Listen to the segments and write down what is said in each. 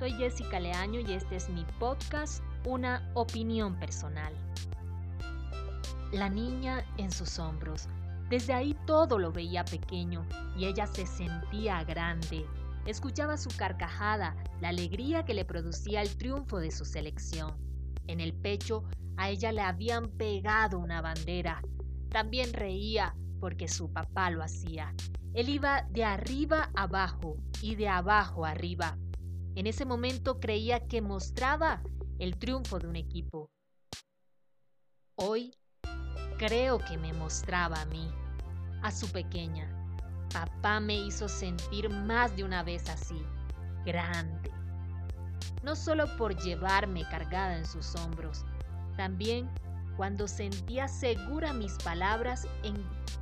soy Jessica Leaño y este es mi podcast, Una opinión personal. La niña en sus hombros. Desde ahí todo lo veía pequeño y ella se sentía grande. Escuchaba su carcajada, la alegría que le producía el triunfo de su selección. En el pecho a ella le habían pegado una bandera. También reía porque su papá lo hacía. Él iba de arriba abajo y de abajo arriba. En ese momento creía que mostraba el triunfo de un equipo. Hoy creo que me mostraba a mí, a su pequeña. Papá me hizo sentir más de una vez así, grande. No solo por llevarme cargada en sus hombros, también cuando sentía segura mis palabras en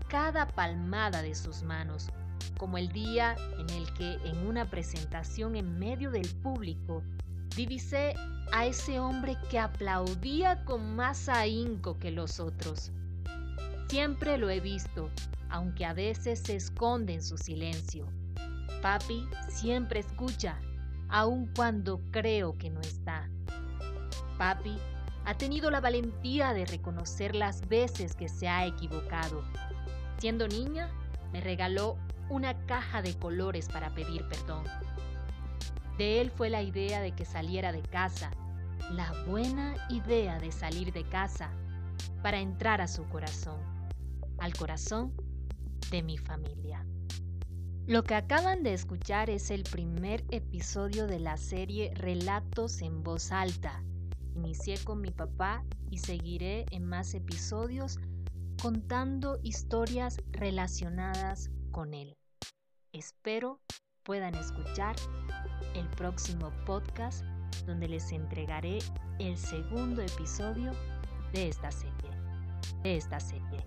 cada palmada de sus manos, como el día en el que en una presentación en medio del público divisé a ese hombre que aplaudía con más ahínco que los otros. Siempre lo he visto, aunque a veces se esconde en su silencio. Papi siempre escucha, aun cuando creo que no está. Papi ha tenido la valentía de reconocer las veces que se ha equivocado. Siendo niña, me regaló una caja de colores para pedir perdón. De él fue la idea de que saliera de casa, la buena idea de salir de casa para entrar a su corazón, al corazón de mi familia. Lo que acaban de escuchar es el primer episodio de la serie Relatos en voz alta. Inicié con mi papá y seguiré en más episodios contando historias relacionadas con él. Espero puedan escuchar el próximo podcast donde les entregaré el segundo episodio de esta serie. De esta serie.